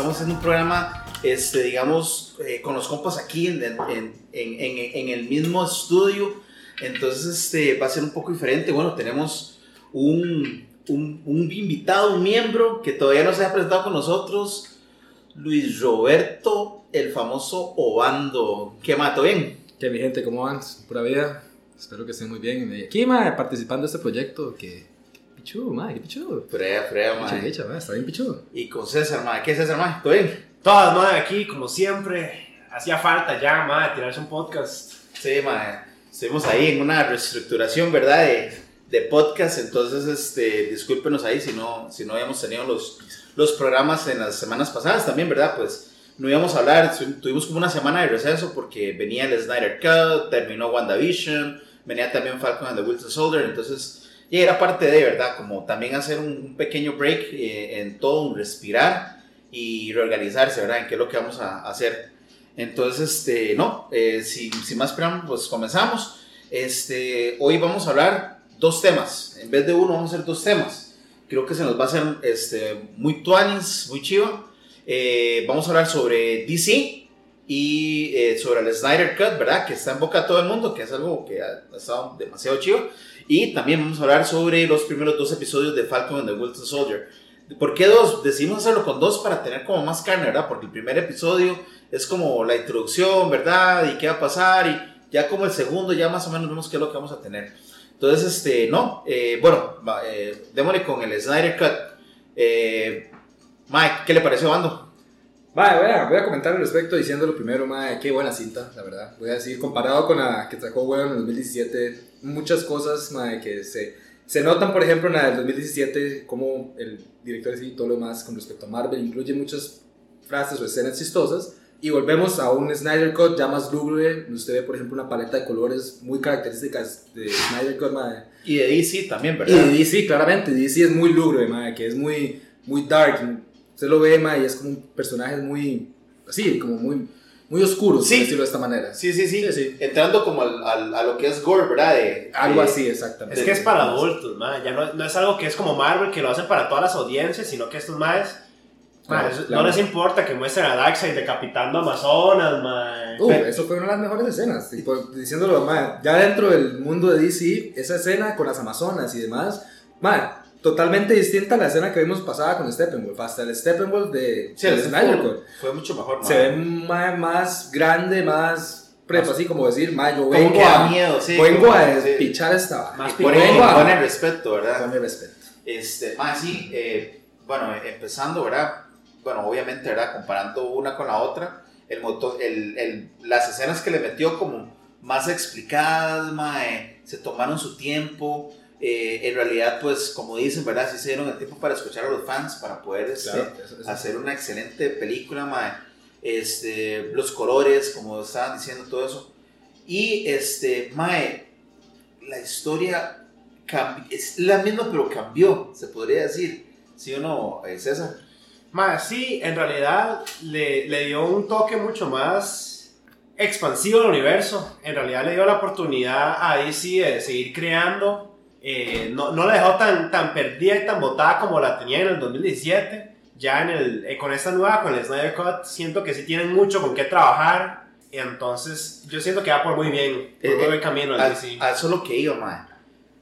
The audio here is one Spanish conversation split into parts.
Estamos haciendo un programa, este, digamos, eh, con los compas aquí en, en, en, en, el mismo estudio. Entonces, este, va a ser un poco diferente. Bueno, tenemos un, un, un invitado, un miembro que todavía no se ha presentado con nosotros, Luis Roberto, el famoso Obando. ¿Qué mato bien? ¿Qué mi gente? ¿Cómo van? Pura vida. Espero que estén muy bien. Aquí, ma, participando de este proyecto que... Pichudo, ma, qué pichudo. Frea, frea, ma. Picha, ma, está bien pichudo. Y con César, ma. ¿Qué es César, ma? ¿Todo bien? Todas, ma, aquí, como siempre. Hacía falta ya, ma, tirarse un podcast. Sí, ma. Estuvimos ahí en una reestructuración, ¿verdad? De, de podcast. Entonces, este, discúlpenos ahí si no, si no habíamos tenido los, los programas en las semanas pasadas también, ¿verdad? Pues no íbamos a hablar, tuvimos como una semana de receso porque venía el Snyder Cut, terminó WandaVision venía también Falcon and the Winter Soldier, entonces ya era parte de, ¿verdad? Como también hacer un, pequeño break eh, en todo, un respirar y reorganizarse, ¿verdad? En qué es lo que vamos a hacer. Entonces, este, no, eh, sin, más preámbulos, pues comenzamos. Este, hoy vamos a hablar dos temas, en vez de uno vamos a hacer dos temas. Creo que se nos va a hacer este, muy tuanis, muy chivo. Eh, vamos a hablar sobre DC, y eh, sobre el Snyder Cut, ¿verdad? Que está en boca de todo el mundo, que es algo que ha, estado demasiado chido. Y también vamos a hablar sobre los primeros dos episodios de Falcon and the Winter Soldier. ¿Por qué dos? Decidimos hacerlo con dos para tener como más carne, ¿verdad? Porque el primer episodio es como la introducción, ¿verdad? Y qué va a pasar. Y ya como el segundo, ya más o menos vemos qué es lo que vamos a tener. Entonces, este, no. Eh, bueno, eh, démosle con el Snyder Cut. Eh, Mike, ¿qué le pareció, Bando? Vale, voy a, comentar al respecto diciéndolo primero, madre, qué buena cinta, la verdad. Voy a decir, comparado con la que sacó Weón en el 2017, muchas cosas, madre, que se, se notan, por ejemplo, en la del 2017, como el director y todo lo demás con respecto a Marvel incluye muchas frases o escenas chistosas. Y volvemos a un Snyder Cut ya más lúgubre. Usted ve, por ejemplo, una paleta de colores muy características de Snyder Cut, madre. Y de DC también, ¿verdad? Y de DC, claramente. DC es muy lúgubre, madre, que es muy, muy dark, Usted lo ve, ma, y es como un personaje muy, así, como muy, muy oscuro, sí. decirlo de esta manera. Sí, sí, sí. sí, Entrando como al, al, a lo que es gore, ¿verdad? De, algo así, exactamente. Es que es para adultos, ma. Ya no, no, es algo que es como Marvel, que lo hacen para todas las audiencias, sino que estos más... No les importa que muestren a Darkseid decapitando Amazonas, ma. Uh, eso fue una de las mejores escenas. diciéndolo, ma, ya dentro del mundo de DC, esa escena con las Amazonas y demás, ma, totalmente distinta a la escena que vimos pasada con Steppenwolf. Hasta el Steppenwolf de, sí, el Snyder Fue mucho mejor. Se ve más, más grande, más prepo, así como decir, ma, yo vengo a, miedo, sí, vengo a pichar esta. Más vengo a poner respeto, ¿verdad? Poner respeto. Este, más sí, eh, bueno, empezando, ¿verdad? Bueno, obviamente, ¿verdad? Comparando una con la otra, el motor, el, el, las escenas que le metió como más explicadas, ma, se tomaron su tiempo eh, en realidad, pues, como dicen, ¿verdad? Sí se dieron el tiempo para escuchar a los fans, para poder este, hacer una excelente película, mae. Este, los colores, como estaban diciendo, todo eso. Y, este, mae, la historia es la misma, pero cambió, se podría decir. ¿Sí o no, eh, César? Mae, sí, en realidad le, le dio un toque mucho más expansivo al universo. En realidad le dio la oportunidad a DC de seguir creando eh, no, no, la dejó tan, tan perdida y tan botada como la tenía en el 2017. Ya en el, eh, con esta nueva, con el Snyder Cut, siento que sí tienen mucho con qué trabajar. Entonces, yo siento que va por muy bien, por muy eh, buen camino. A, eso es lo que iba.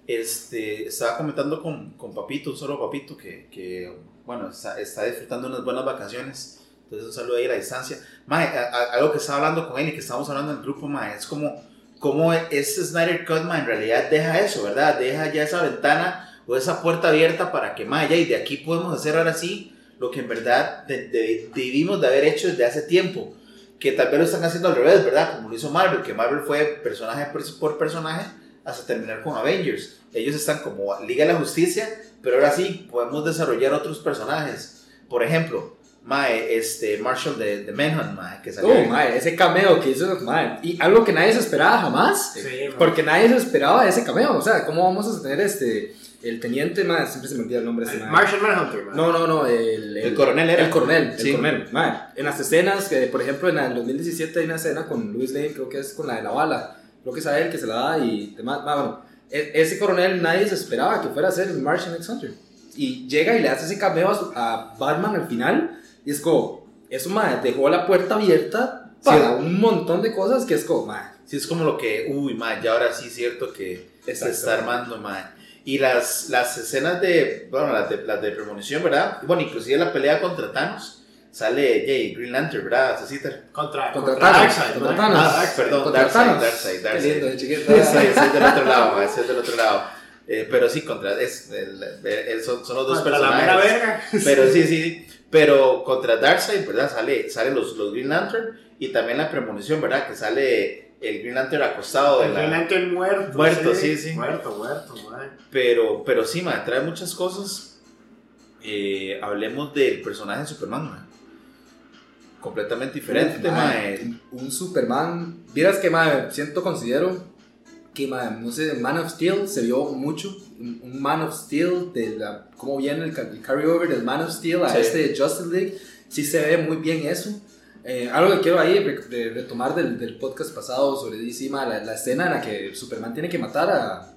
Este, estaba comentando con, con Papito, un solo Papito, que, que bueno, está, está, disfrutando unas buenas vacaciones. Entonces, un saludo ahí a la distancia. Mae, algo que estaba hablando con él y que estábamos hablando en el grupo, mae, es como cómo este Snyder Cut, en realidad deja eso, ¿verdad? Deja ya esa ventana o esa puerta abierta para que, Maya y de aquí podemos hacer ahora sí lo que en verdad debimos de haber hecho desde hace tiempo. Que tal vez lo están haciendo al revés, ¿verdad? Como lo hizo Marvel, que Marvel fue personaje por personaje hasta terminar con Avengers. Ellos están como Liga de la Justicia, pero ahora sí podemos desarrollar otros personajes. Por ejemplo, Mae, este, Marshall de, de Manhunt, mae, que salió. Oh, mae, ese cameo que hizo, mae. Y algo que nadie se esperaba jamás. Sí, porque nadie se esperaba ese cameo. O sea, ¿cómo vamos a tener este. El teniente, mae, siempre se me olvida el nombre de ese mae. Marshall Manhunter, mae. No, no, no, el, el, coronel era. El coronel, el coronel, mae. En las escenas, que por ejemplo en el 2017 hay una escena con Louis Lane, creo que es con la de la bala. Creo que es a él que se la da y demás. Bueno, e, ese coronel nadie se esperaba que fuera a ser el Martian X Hunter y llega y le hace ese cameo a, a Batman al final. Y es como, eso, mae, dejó la puerta abierta para un montón de cosas que es como, mae. Sí, es como lo que, uy, man, ya ahora sí es cierto que se está armando, man. Y las, las escenas de, bueno, las de, las de premonición, ¿verdad? Bueno, inclusive la pelea contra Thanos, sale Jay, Green Lantern, ¿verdad? Cecita. Contra, Contra contra Thanos, Darkseid, contra. Thanos. Ah, Darkseid. perdón, Contra Darkseid, Thanos. Darkseid, Darkseid. lindo, chiquito. Sí, soy del otro lado, man, soy del otro lado. Eh, pero sí, contra, es, el- el- son, son los dos Contra la mera personajes. verga. Pero sí, sí, pero contra Darkseid, ¿verdad? Sale, sale los, los Green Lantern y también la premonición, ¿verdad? Que sale el Green Lantern acostado de El la... Green Lantern muerto. Muerto, sí, sí. Muerto, muerto, mae. Pero, pero sí, ma, trae muchas cosas. Eh, hablemos del personaje de Superman, ma. Completamente diferente, Uf, ma. mae, eh. un, Superman. Vieras que, siento, considero que, mae, no sé, Man of Steel se vio mucho. Un, Man of Steel, de la, cómo viene el, el carryover del Man of Steel a Sí. este Justice League. Sí se ve muy bien eso. Eh, algo que quiero ahí re- de retomar del, del podcast pasado sobre DC, mae, la, la escena en la que Superman tiene que matar a.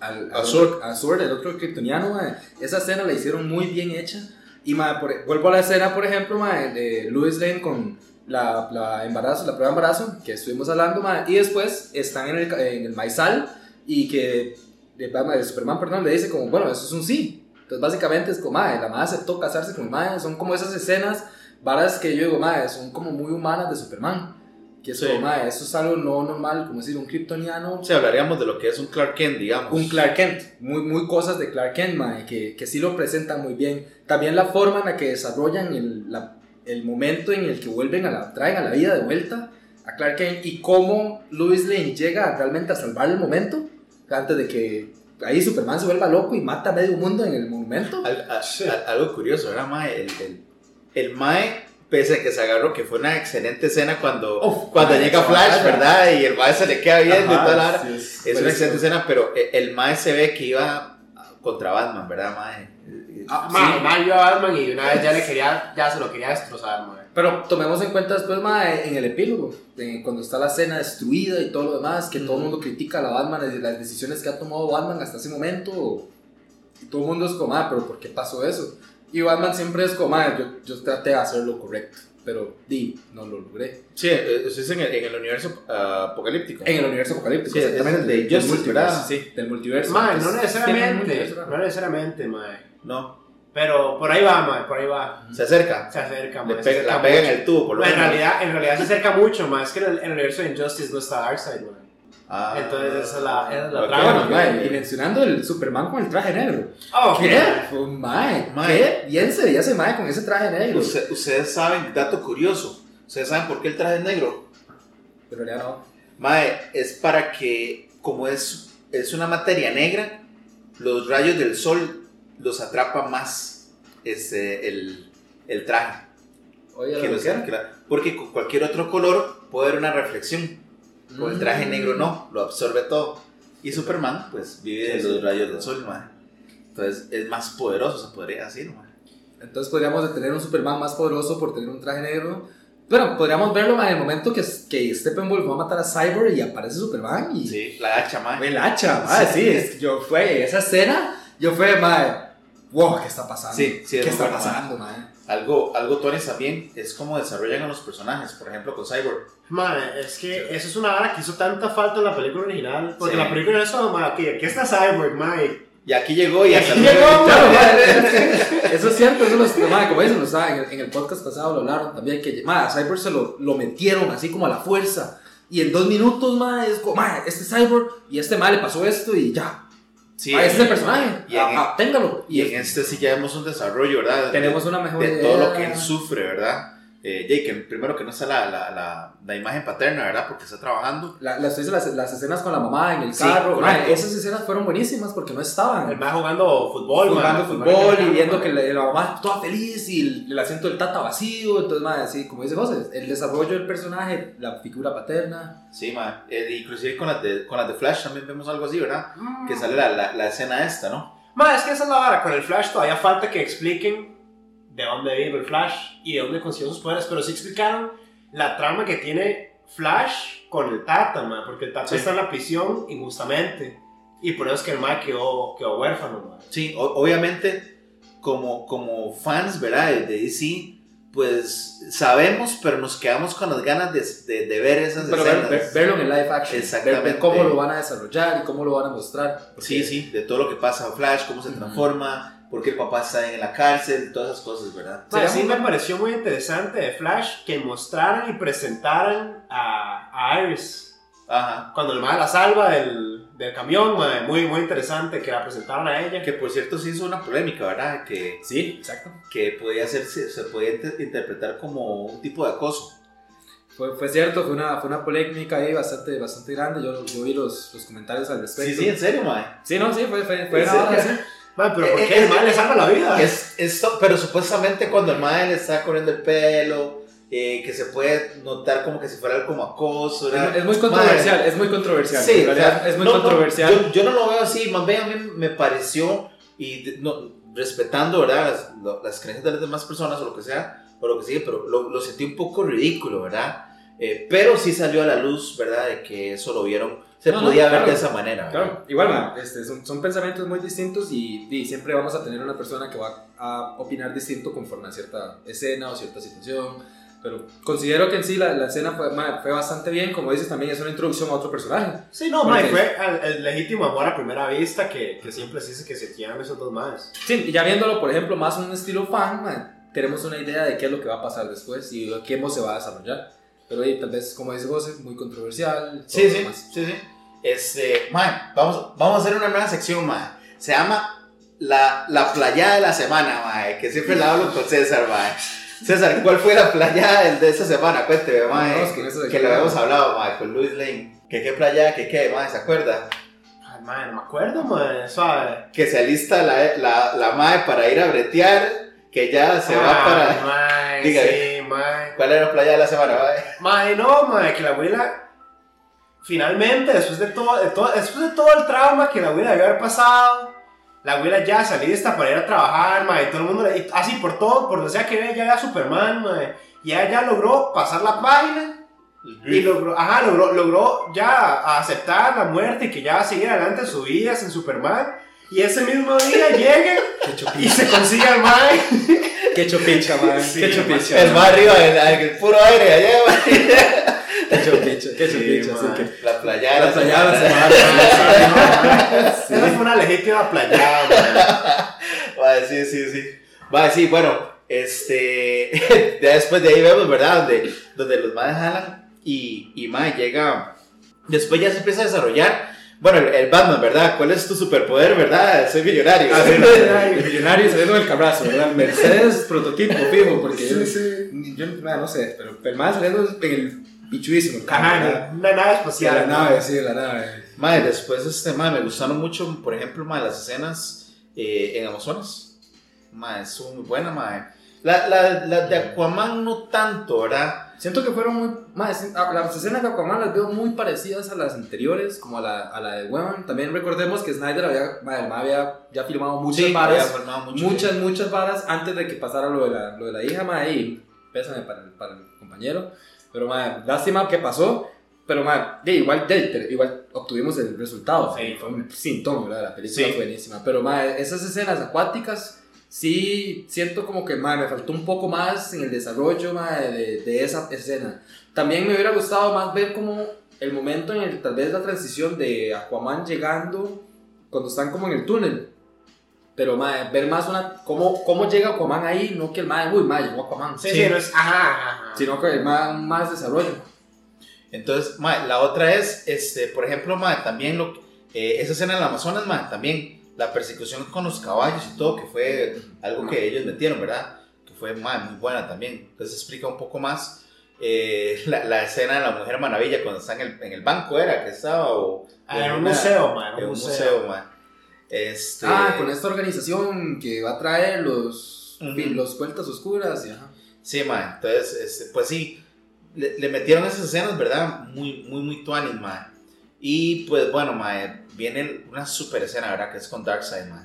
Al, A al Sword. a Sword, el otro kryptoniano, esa escena la hicieron muy bien hecha. Y mae, por- vuelvo a la escena, por ejemplo, de Louis Lane con la, la embarazo, la prueba de embarazo que estuvimos hablando, y después están en el, en el maizal y que de Superman, perdón, le dice como, bueno, eso es un sí. Entonces básicamente es como, mae, la madre aceptó casarse con el mae, son como esas escenas, varas que yo digo, mae, son como muy humanas de Superman. Que es Sí. como, mae, eso es algo no normal, como decir, un kryptoniano sea, hablaríamos de lo que es un Clark Kent, digamos. un Clark Kent, muy, muy cosas de Clark Kent, mae, que, que sí lo presentan muy bien. También la forma en la que desarrollan el, la- el momento en el que vuelven a la, traen a la vida de vuelta a Clark Kent y cómo Louis Lane llega realmente a salvar el momento antes de que ahí Superman se vuelva loco y mata a medio mundo en el monumento. Al- a- a- algo curioso, ¿verdad, mae? El, el, el mae, pese a que se agarró, que fue una excelente escena cuando, cuando mae, llega Flash, vara. ¿verdad? Y el mae se le queda y Ajá, toda la sí, Es buenísimo. una excelente escena, pero e- el mae se ve que iba contra Batman, ¿verdad, mae? Ah, Mae, sí. mae vio a Batman y una vez ya le quería, ya se lo quería destrozar, mae. Pero tomemos en cuenta después, mae, en el epílogo, de cuando está la escena destruida y todo lo demás, que todo el mundo critica a la Batman y las decisiones que ha tomado Batman hasta ese momento. Y todo el mundo es como, ah, pero ¿por qué pasó eso? Y Batman siempre es como, ah, yo, yo traté de hacer lo correcto, pero di, no lo logré. Sí, eh, eso es en el, en el universo ah, apocalíptico. En el universo apocalíptico, Sí, es exactamente. el de del Justice, multiverso, ¿verdad? Sí, del multiverso. Mae, no necesariamente, no necesariamente, mae. No, Pero por ahí va, mae, por ahí va. se acerca. Se acerca, mae. pe- la pega en el tubo, por lo Mae, en menos. realidad, en realidad se acerca mucho, más que en el, en el universo de Injustice no está Darkseid, mae. Ah, Entonces esa es la- esa es la ok, trama. Bueno, y mencionando el Superman con el traje negro. Oh, ¿Qué? un mae. ¿Qué? Bien se veía ese mae con ese traje negro. Usted- ustedes saben, dato curioso, ustedes saben por qué el traje es negro. Pero ya no. Mae, es para que, como es, es una materia negra, los rayos del sol los atrapa más este, el, el traje. Oye, que lo que porque con cualquier otro color puede haber una reflexión. Con el traje negro no, lo absorbe todo. Y Superman, pues, vive de Sí, los sí. rayos del sol, mae. Entonces, es más poderoso, se podría decir, mae. Entonces podríamos tener un Superman más poderoso por tener un traje negro. Pero podríamos verlo mae, en el momento que, que Steppenwolf va a matar a Cyborg y aparece Superman y Sí, la hacha, mae. el hacha, mae, sí, es que yo fue esa escena, yo fue, mae, wow, ¿qué está pasando? Sí, sí, es ¿Qué muy está pasando, mae? Algo, algo Tony también es como desarrollan a los personajes, por ejemplo con Cyborg. Mae, es que eso es una vara que hizo tanta falta en la película original. Porque Sí. la película es eso, mae, ok, aquí está Cyborg, mae. Y aquí llegó y Y hasta aquí luego. llegó, eso es cierto, eso lo, mae, como dicen, en, el, en el podcast pasado lo hablaron también, que mae, a Cyborg se lo, lo metieron así como a la fuerza. Y en dos minutos, mae, es como, mae, este Cyborg y este mae le pasó esto y ya. Sí, Ah, este es el personaje. y en- Ah, ah, téngalo. Y en este sí ya vemos un desarrollo, ¿verdad? tenemos una mejor de idea. todo lo que él sufre, ¿verdad? Eh, Jake, primero que no está la, la, la, la imagen paterna, ¿verdad? Porque está trabajando. La- las, las, las escenas con la mamá en el Sí, carro, mae, esas escenas fueron buenísimas porque no estaban. El mae jugando fútbol, jugando fútbol y viendo que la, la mamá toda feliz y el, el asiento del tata vacío. Entonces, mae, así como dice José, el desarrollo del personaje, la figura paterna. Sí, ma. Eh, inclusive con las, de, con las de Flash también vemos algo así, ¿verdad? Mm. Que sale la, la, la escena esta, ¿no? Mae, es que esa es la vara. Con el Flash todavía falta que expliquen de dónde viene el Flash y de dónde consiguió sus poderes. Pero sí explicaron la trama que tiene Flash con el Tata, mae. Porque el Tata Sí. está en la prisión injustamente. Y por eso es que el mae quedó, quedó huérfano, mae. Sí, obviamente como, como fans, ¿verdad? De, DC, pues sabemos, pero nos quedamos con las ganas de, de, de ver esas Pero ver- escenas. ver- verlo en el live action. Exactamente. Ver, ver cómo lo van a desarrollar y cómo lo van a mostrar. porque- Sí, sí, de todo lo que pasa a Flash, cómo se transforma, por qué el papá está en la cárcel, todas esas cosas, ¿verdad? Sería sí me pareció muy interesante de Flash que mostraran y presentaran a, a Iris. Ajá. Cuando el mae la salva del, del camión, mae, muy, muy interesante que la presentaran a ella. Que por cierto sí hizo una polémica, ¿verdad? Que, Sí, exacto. que podía hacerse, se podía inter- interpretar como un tipo de acoso. Fue, fue cierto, fue una, fue una polémica ahí bastante, bastante grande. Yo, yo vi los, los comentarios al respecto. Sí, sí, en serio, mae. Sí, no, sí, fue, fue, fue ¿En una pero ¿por Eh, qué el eh, mae le salva la vida? Es, esto, pero supuestamente cuando el mae le está corriendo el pelo, eh, que se puede notar como que si fuera algo como acoso. Es, es muy controversial, es muy controversial. Sí, en realidad, o sea, es muy no, no, controversial. yo, yo no lo veo así, más bien a mí me pareció, y no, respetando ¿verdad? Las, lo- las creencias de las demás personas o lo que sea, o lo que sigue, pero lo, lo sentí un poco ridículo, ¿verdad? Eh, pero sí salió a la luz, ¿verdad? De que eso lo vieron, se No, no, podía ver claro. de esa manera. ¿verdad? Claro, igual, ma, este, son, son pensamientos muy distintos y, y siempre vamos a tener una persona que va a opinar distinto conforme a cierta escena o cierta situación. Pero considero que en sí la, la escena fue, ma, fue bastante bien, como dices, también es una introducción a otro personaje. Sí, no, mae, fue el, el legítimo amor a primera vista que, que siempre se dice que se quieran esos dos más. Sí, y ya viéndolo, por ejemplo, más un estilo fan, tenemos una idea de qué es lo que va a pasar después y cómo se va a desarrollar. Pero ahí, tal vez, como dice José, muy controversial. Sí, sí, sí, sí. Este, mae, vamos, vamos a hacer una nueva sección, mae. Se llama la, la playada de la semana, mae, que siempre la hablo con César, mae. César, ¿cuál fue la playada de esta semana? Cuénteme, con eso de que que- lo habíamos hablado, mae, con Luis Lane. Que qué playa, que qué, mae, ¿se acuerda? Ay, mae, no me acuerdo, mae, suave. Que se alista la, la, la mae para ir a bretear, que ya se va Ay, para... Mae, Dígale. sí, mae. ¿Cuál era la playa de la semana, mae? Mae, no, mae, que la abuela. Finalmente, después de todo, de todo- después de todo el trauma que la abuela debió haber pasado, la abuela ya salí lista para ir a trabajar, mae, y todo el mundo, así por todo, por donde sea que vea, ya era Superman, mae, y ella ya logró pasar la página y logró, ajá, logró, logró ya aceptar la muerte y que ya va a seguir adelante en su vida sin Superman. Y ese mismo día llega y se consigue al mae. qué chopicha, man. Sí, qué chopicha. El más arriba, el, el puro aire, allá, mae. Qué chopicha, qué que- La playa de la, La playada la semana. Esa fue una legítima playada. Vale, sí, sí, sí. Vale, sí, bueno, este, ya después de ahí vemos, ¿verdad? Donde, donde los madres jalan y, y mae, llega, después ya se empieza a desarrollar, bueno, el, Batman, ¿verdad? ¿Cuál es tu superpoder, verdad? Soy millonario. Ah, sí, El millonario saliendo del cabrazo, ¿verdad? Mercedes prototipo, fijo, porque Sí, sí. yo no sé, pero el más saliendo en el carro, Ajá, una nave Sí, espacial. la nave, sí, la nave. Mae, después, este, mae, me gustaron mucho, por ejemplo, mae, las escenas eh, en Amazonas. Mae, estuvo muy buena, mae. La, la, la de Aquaman no tanto, ¿verdad? Siento que fueron muy. Más, las escenas de Aquaman las veo muy parecidas a las anteriores, como a la, a la de Weman. También recordemos que Snyder había, ma, el ma había ya filmado muchas había varas. formado mucho. muchas, muchas varas antes de que pasara lo de la, lo de la hija, ma, y pésame para el, para el compañero. Pero, ma, lástima que pasó. Pero, ma, de, igual, de, igual obtuvimos el resultado. Sí. Fue un síntoma, ¿verdad? La película Sí. fue buenísima. Pero, ma, esas escenas acuáticas, sí siento como que, ma, me faltó un poco más en el desarrollo, ma, de, de esa escena. También me hubiera gustado más ver como el momento en el, tal vez, la transición de Aquaman llegando cuando están como en el túnel. Pero, mae, ver más una. Cómo, cómo llega Aquaman ahí, no que el mae, uy, mae, llegó Aquaman. Sí, sí, no es. Ajá, ajá. Sino que mae, más desarrollo. Entonces, la otra es, este, por ejemplo, también lo, eh, esa escena en el Amazonas, mae, también la persecución con los caballos y todo, que fue algo que ellos metieron, ¿verdad? Que fue muy buena también. Entonces explica un poco más eh, la, la escena de la Mujer Maravilla cuando está en el, en el banco, ¿era? Que estaba o... Ah, o un una- museo, man. En Un museo. museo. Este, Ah, con esta organización que va a traer los. Fin, los vueltas oscuras y ajá. Sí, mae, entonces, este, pues sí, le, le metieron esas escenas, ¿verdad? Muy, muy, muy tuanis, mae. Y pues bueno, mae, viene una super escena, ¿verdad? Que es con Darkseid, mae.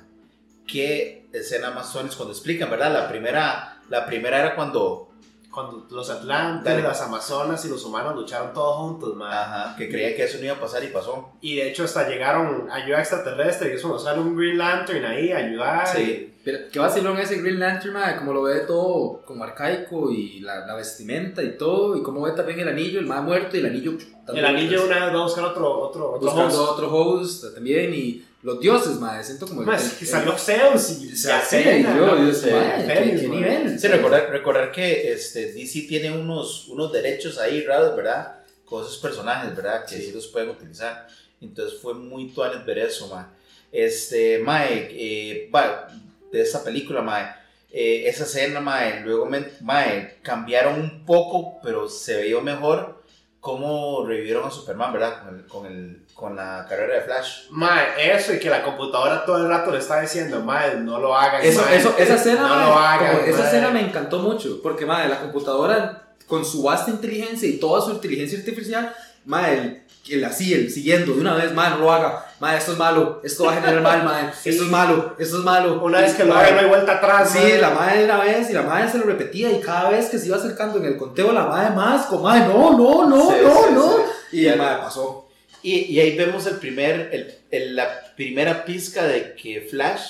Qué escena más tuanis cuando explican, ¿verdad? La primera, la primera era cuando, cuando los Atlantes, las Amazonas y los humanos lucharon todos juntos, mae. Ajá, que creía que eso no iba a pasar y pasó. Y de hecho hasta llegaron ayuda extraterrestre, que es cuando sale un Green Lantern ahí a ayudar. Sí. Pero, ¿Qué vacilón ese Green Lantern, mae? Como lo ve todo como arcaico y la, la vestimenta y todo. Y como ve también el anillo, el más muerto y el anillo. El anillo una vez va a buscar otro, otro, otro Buscando host. otro host también. Y los dioses, mae. Siento como. Mae, es que salió Zeus y Se hace, yo. Dios, Sí, mae, ¿qué, nivel? Sí, recordar, recordar que este, DC tiene unos, unos derechos ahí raros, ¿verdad? Con esos personajes, ¿verdad? Que sí, los pueden utilizar. Entonces fue muy tuanes ver eso, ma. Este, mae, eh, va, de esta película, mae, eh, esa escena, mae, luego, me, mae, cambiaron un poco, pero se veía mejor cómo revivieron a Superman, ¿verdad? Con, el, con, el, con la carrera de Flash. Mae, eso y que la computadora todo el rato le está diciendo, mae, no lo hagan. Eso, mae. eso, esa escena, no mae, lo hagan. como- esa mae. escena me encantó mucho, porque madre, la computadora con su vasta inteligencia y toda su inteligencia artificial, madre, el, así, el siguiendo de una vez, madre, no lo haga, madre, esto es malo, esto va a generar mal, madre, Sí. esto es malo, esto es malo. Una vez que lo Mae, hagan, no hay vuelta atrás. Sí, mae. la madre una vez y la madre se lo repetía y cada vez que se iba acercando en el conteo la madre más, como madre, no, no, no, Sí, no, sí, no. sí. Y el madre pasó. Y, y ahí vemos el primer, el, el- la primera pizca de que Flash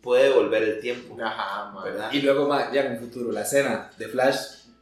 puede volver el tiempo, Ajá, mae. ¿verdad? Y luego, madre, ya en un futuro, la escena de Flash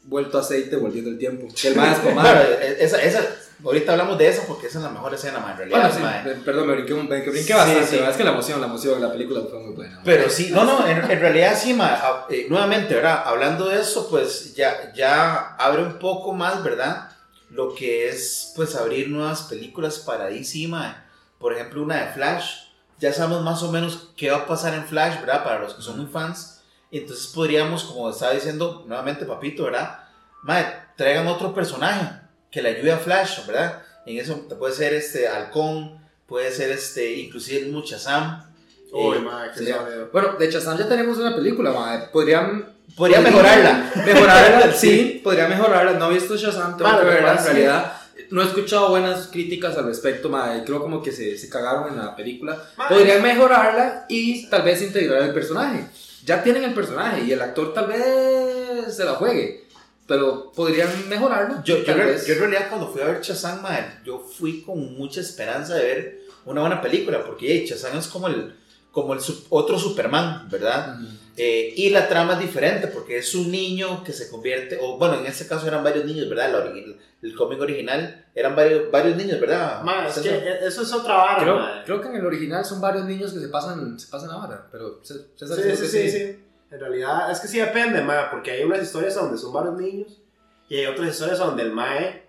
vuelto a aceite volviendo el tiempo. Que el madre es como, madre, esa, esa, ahorita hablamos de eso porque esa es la mejor escena, ma, en realidad. Bueno, sí, perdón, me brinqué, me brinqué Sí, bastante. sí. Es que la emoción, la emoción, la película fue muy buena. Pero sí, no, no, en, en realidad sí, ma, a- eh, nuevamente, ¿verdad? Hablando de eso, pues ya, ya abre un poco más, ¿verdad? Lo que es, pues, abrir nuevas películas para DC, ma. Por ejemplo, una de Flash. Ya sabemos más o menos qué va a pasar en Flash, ¿verdad? Para los que son muy fans. Entonces podríamos, como estaba diciendo nuevamente Papito, ¿verdad? Ma, traigan otro personaje que le ayude a Flash, ¿verdad? En eso puede ser este Halcón, puede ser este, inclusive el Shazam. Uy, Eh, qué suave. Bueno, de Shazam ya tenemos una película, madre. Podrían. Podría mejorarla. Mejorarla, sí, podría mejorarla. No he visto Shazam, tengo Vale, que verla en sí. realidad. No he escuchado buenas críticas al respecto, madre. Creo como que se, se cagaron en la película. Podrían mejorarla y tal vez integrar el personaje. Ya tienen el personaje y el actor tal vez se la juegue. Pero podrían mejorarlo. Yo, yo, re- yo en realidad cuando fui a ver mae, yo fui con mucha esperanza de ver una buena película, porque hey, Shazam es como el, como el otro Superman, ¿verdad? Ujú. Eh, y la trama es diferente, porque es un niño que se convierte, o bueno, en este caso eran varios niños, ¿verdad? La origi- el cómic original eran varios, varios niños, ¿verdad? Mae, es que eso es otra vara, Creo, creo que en el original son varios niños que se pasan, se pasan ahora, pero César Sí, sí, que sí, sí. En realidad, es que sí depende, mae, porque hay unas historias donde son varios niños y hay otras historias donde el mae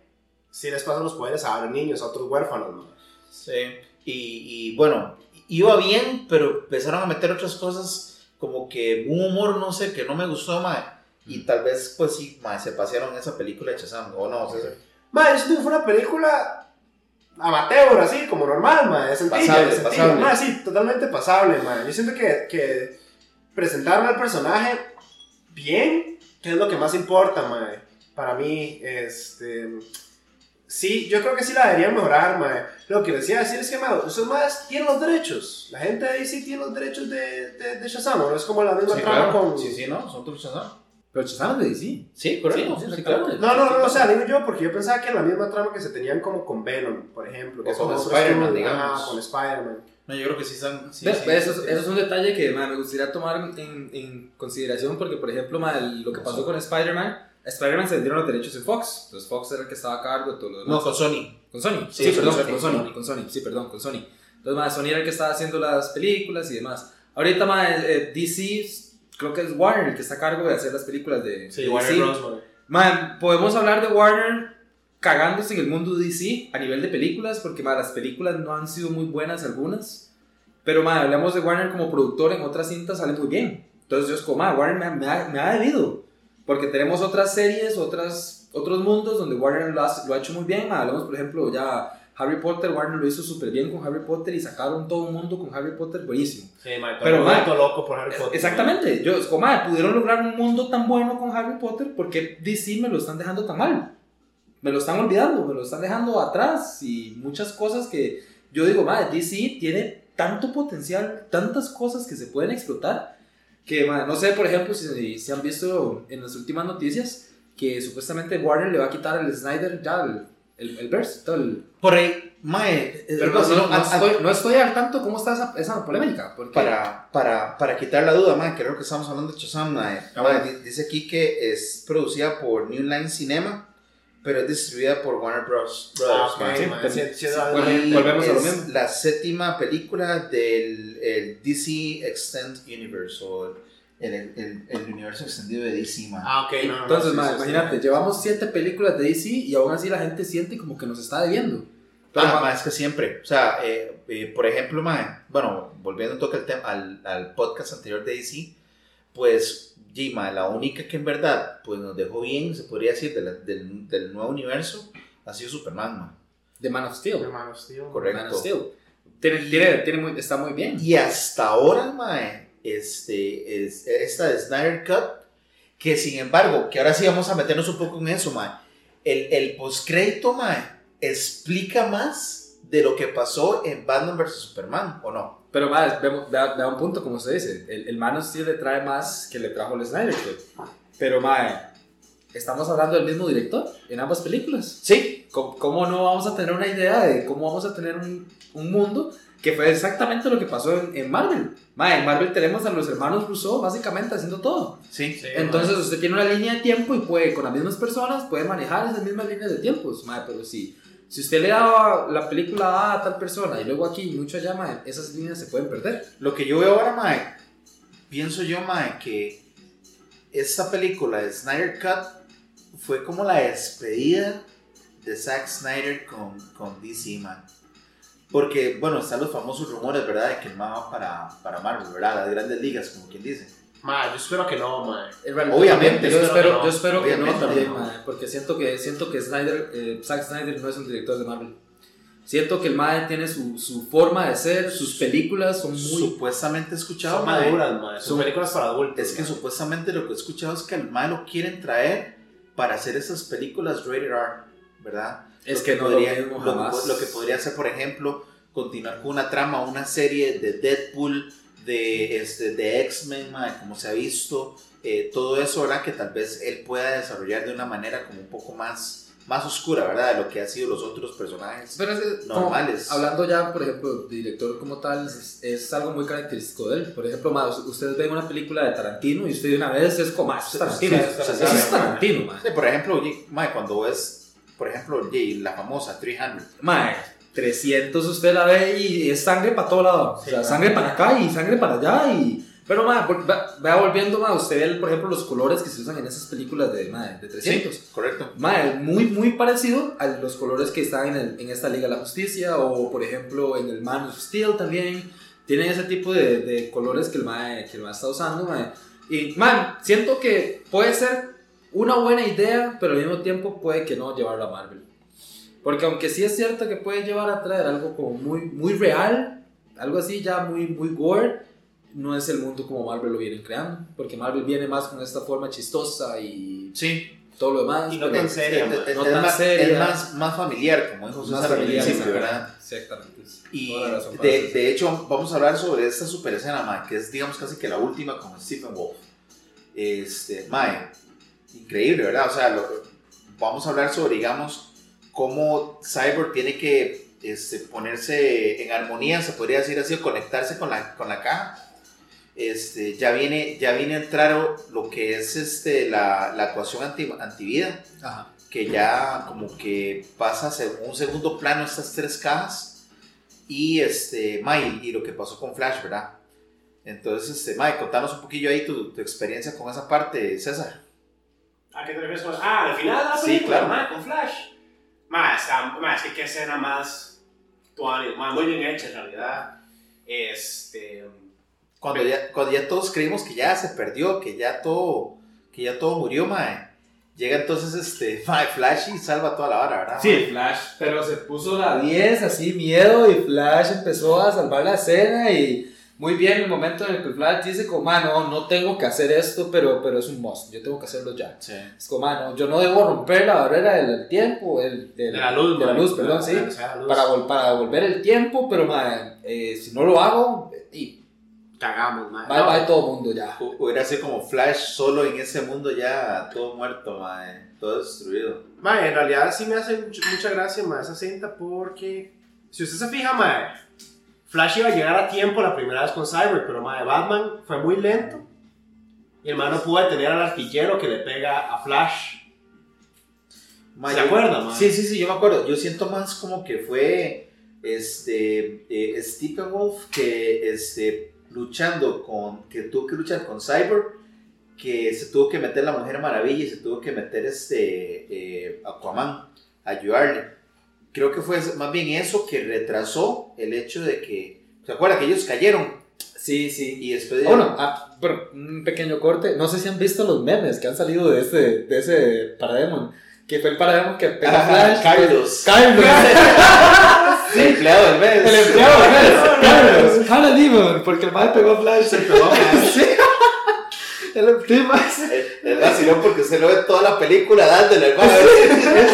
sí les pasa los poderes a varios niños, a otros huérfanos, mae. Sí. Y, y, bueno, iba bien, pero empezaron a meter otras cosas como que un humor, no sé, que no me gustó, mae. Y tal vez, pues sí, mae, se pasearon esa película de Shazam, o no, César. Mae, yo siento que fue una película amateur, así, como normal, mae, sencilla, Pasable, sencilla. pasable. Mae, sí, totalmente pasable, mae. Yo siento que, que presentaron al personaje bien, que es lo que más importa, mae. Para mí, este... Sí, yo creo que sí la deberían mejorar, mae. Lo que les iba a decir es que, mae, esos más tienen los derechos. La gente de DC tiene los derechos de, de, de Shazam, ¿no? Es como la misma Sí, trama claro. con... Sí, sí, ¿no? Son todos Shazam. Pero Shazam es de DC. Sí, correcto. Sí, Sí, sí, claro. No, no, no, o sea, digo yo porque yo pensaba que la misma trama que se tenían como con Venom, por ejemplo. Que O con Spider-Man, digamos. con Spider-Man. No, yo creo que sí están. Sí, sí, eso, sí. eso es un detalle que me gustaría tomar en, en consideración porque, por ejemplo, lo que pasó con Spider-Man, Spider-Man se le dieron los derechos en Fox. Entonces Fox era el que estaba a cargo de todo lo demás. No, con Sony. Con Sony. Sí, perdón, con con Sony, con Sony. Sí, perdón, con Sony. Entonces, Sony era el que estaba haciendo las películas y demás. Ahorita, ma, eh, DC, creo que es Warner el que está a cargo de hacer las películas de, Sí, de Warner. Bros. Man, podemos hablar de Warner cagándose en el mundo DC a nivel de películas, porque man, las películas no han sido muy buenas algunas. Pero man, hablamos de Warner como productor en otras cintas, sale muy bien. Entonces yo es como, man, Warner me, me ha, me ha debido. Porque tenemos otras series, otras, otros mundos donde Warner lo ha, lo ha hecho muy bien. Man, hablamos, por ejemplo, ya Harry Potter, Warner lo hizo súper bien con Harry Potter y sacaron todo un mundo con Harry Potter buenísimo. Sí, man, todo Pero, mundo loco por Harry Potter. Exactamente, yo, es como, madre, pudieron lograr un mundo tan bueno con Harry Potter porque DC me lo están dejando tan mal. Me lo están olvidando, me lo están dejando atrás y muchas cosas que yo digo, madre, DC tiene tanto potencial, tantas cosas que se pueden explotar que, madre, no sé, por ejemplo, si, si han visto en las últimas noticias que supuestamente Warner le va a quitar al Snyder ya el, el, el verse, todo el... Por ahí, mae, Pero es no, no- no a- estoy, no estoy al tanto cómo está esa, esa polémica. Porque, para, para, para quitar la duda, mae, creo que estamos hablando de Shazam, mae. Ah, Mae, dice aquí que es producida por New Line Cinema, pero es distribuida por Warner Bros. Ah, Brothers, ok, mae. mae, pues, sí, sí, sí. Y volvemos a lo mismo. la séptima película del el DC Extend Universe, o el, el, el, el universo extendido de DC, mae. Ah, ok, no, no, Entonces, sí, ma, sí, sí. imagínate, llevamos siete películas de DC y aún así la gente siente como que nos está debiendo. Pero, Ah, ma, ma, es que siempre, o sea, eh, eh, por ejemplo, ma, bueno, volviendo un toque al, tema- al, al podcast anterior de DC, pues, sí, ma, la única que en verdad pues, nos dejó bien, se podría decir, de la- del, del nuevo universo, ha sido Superman, ma. The Man of Steel. Hermanos, tío. Correcto. Man of Steel. Tiene, tiene, tiene muy- está muy bien. Y hasta ahora, ma, este, es, esta de Snyder Cut, que sin embargo, que ahora sí vamos a meternos un poco en eso, ma, el, el postcrédito, ma, explica más de lo que pasó en Batman vs. Superman, ¿o no? Pero más, vemos, da, da un punto, como se dice. El, el Man of Steel le trae más que le trajo el Snyder Cut. Pero, mae, estamos hablando del mismo director en ambas películas. Sí, ¿Cómo, cómo no vamos a tener una idea de cómo vamos a tener un, un mundo que fue exactamente lo que pasó en, en Marvel? Mae, en Marvel tenemos a los hermanos Russo básicamente haciendo todo. sí. Sí, Entonces usted tiene una línea de tiempo y puede, con las mismas personas, puede manejar esas mismas líneas de tiempos. Mae, pero si, si usted le daba la película A a tal persona y luego aquí y mucho allá, mae, esas líneas se pueden perder. Lo que yo veo ahora, Mae, pienso yo, Mae, que esta película de Snyder Cut fue como la despedida de Zack Snyder con, con DC, Mae. Porque, bueno, están los famosos rumores, ¿verdad? De que el Mae va para, para Marvel, ¿verdad? Las grandes ligas, como quien dice. Ma, yo espero que no, ma. Realidad, Obviamente, yo espero espero, que no. yo espero que no también, no. mae, porque siento que, siento que Snyder, eh, Zack Snyder no es un director de Marvel. Siento que el mae tiene su, su forma de ser, sus películas son muy... Supuestamente he escuchado, Son Mae, maduras, ma. Son Son- películas para adultos. Es que ma. supuestamente lo que he escuchado es que al Mae lo quieren traer para hacer esas películas rated R, ¿verdad? Es Lo que no lo podría, lo- jamás. lo que podría ser, por ejemplo, continuar con una trama, una serie de Deadpool, de, este, de X-Men, como se ha visto, eh, todo eso, ¿verdad? Que tal vez él pueda desarrollar de una manera como un poco más, más oscura, ¿verdad? De lo que han sido los otros personajes. Pero es que, como- normales. hablando ya, por ejemplo, de director como tal, es, es algo muy característico de él. Por ejemplo, ma, ustedes ven una película de Tarantino y usted de una vez es como, ah, es Tarantino. Sí, es sí, Tarantino, ma. Sí, por ejemplo, cuando ves, por ejemplo, la famosa 300, Mae, 300 usted la ve y es sangre para todo lado. o sea, claro. sangre para acá y sangre para allá. Y... Pero, va, va volviendo, mae, usted ve, por ejemplo, los colores que se usan en esas películas de, mae, de 300. sí, correcto. Mae, muy, muy parecido a los colores que están en, el- en esta Liga de la Justicia o, por ejemplo, en el Man of Steel también. Tienen ese tipo de, de colores que el, mae, que el mae está usando. Y, man, siento que puede ser una buena idea, pero al mismo tiempo puede que no llevarlo a Marvel. Porque aunque sí es cierto que puede llevar a traer algo como muy, muy real, algo así ya muy, muy gore, no es el mundo como Marvel lo vienen creando. Porque Marvel viene más con esta forma chistosa y Sí, todo lo demás. Y no tan seria, es, No es tan más, seria. es más, más familiar, como dijo más familiar. ¿verdad? Exactamente. Y de, de hecho, vamos a hablar sobre esta super escena, mae, que es, digamos, casi que la última con Stephen Wolf. Este, mae, increíble, ¿verdad? O sea, lo- vamos a hablar sobre, digamos, cómo Cyborg tiene que este, ponerse en armonía, se podría decir así, o conectarse con la, con la caja. Este, ya viene, ya viene a entrar lo que es este, la, la ecuación anti, antivida Ajá. que ya como que pasa a un segundo plano estas tres cajas y este Mai y lo que pasó con Flash, ¿verdad? Entonces, este, Mai, contanos un poquillo ahí tu, tu experiencia con esa parte, César. ¿A qué te refieres con Ah, al final Sí, claro. ma, con Flash. Ma, es que qué escena más ma, muy bien hecha en realidad. Este, Cuando ya, cuando ya todos creímos que ya se perdió, que ya todo, que ya todo murió, Mae. Llega entonces este Mae, Flash y salva toda la vara, ¿verdad? Sí, Flash, pero se puso la 10, así miedo, y Flash empezó a salvar la escena y muy bien el momento en el que Flash dice como, mano, no tengo que hacer esto, pero, pero es un must, yo tengo que hacerlo ya. Sí. Es como, mano, yo no debo romper la barrera del, tiempo, el, del- de la luz, de la luz, perdón, sí, de la luz. para, vol- para devolver el tiempo, pero ma, eh, si no lo hago, y cagamos, mae. Bye No, bye todo el mundo ya. Hu- Hubiera sido como Flash solo en ese mundo ya todo muerto, mae, todo destruido. Mae, en realidad sí me hace mucha gracia, mae, esa cinta porque, si usted se fija, mae, Flash iba a llegar a tiempo la primera vez con Cyber, pero mae, Batman fue muy lento y el man no pudo detener al artillero que le pega a Flash. ¿Se acuerda, mae? Sí, sí, sí, yo me acuerdo. Yo siento más como que fue este eh, Steppenwolf que este luchando con que tuvo que luchar con Cyborg que se tuvo que meter la Mujer Maravilla y se tuvo que meter este eh, Aquaman a ayudarle. Creo que fue más bien eso que retrasó el hecho de que ¿se acuerda que ellos cayeron? Sí, sí. Y después de- Bueno, ah, bueno, un pequeño corte. No sé si han visto los memes que han salido de ese, de ese Parademon. Que fue el Parademon que Ajá, Flash. Carlos. Carlos. el empleado del mes. el empleado de mes. Carlos. Parademon. Porque el mal pegó Flash. Se pegó, mae. Sí. El tema es. El vacilón porque se lo ve toda la película dándole al mae.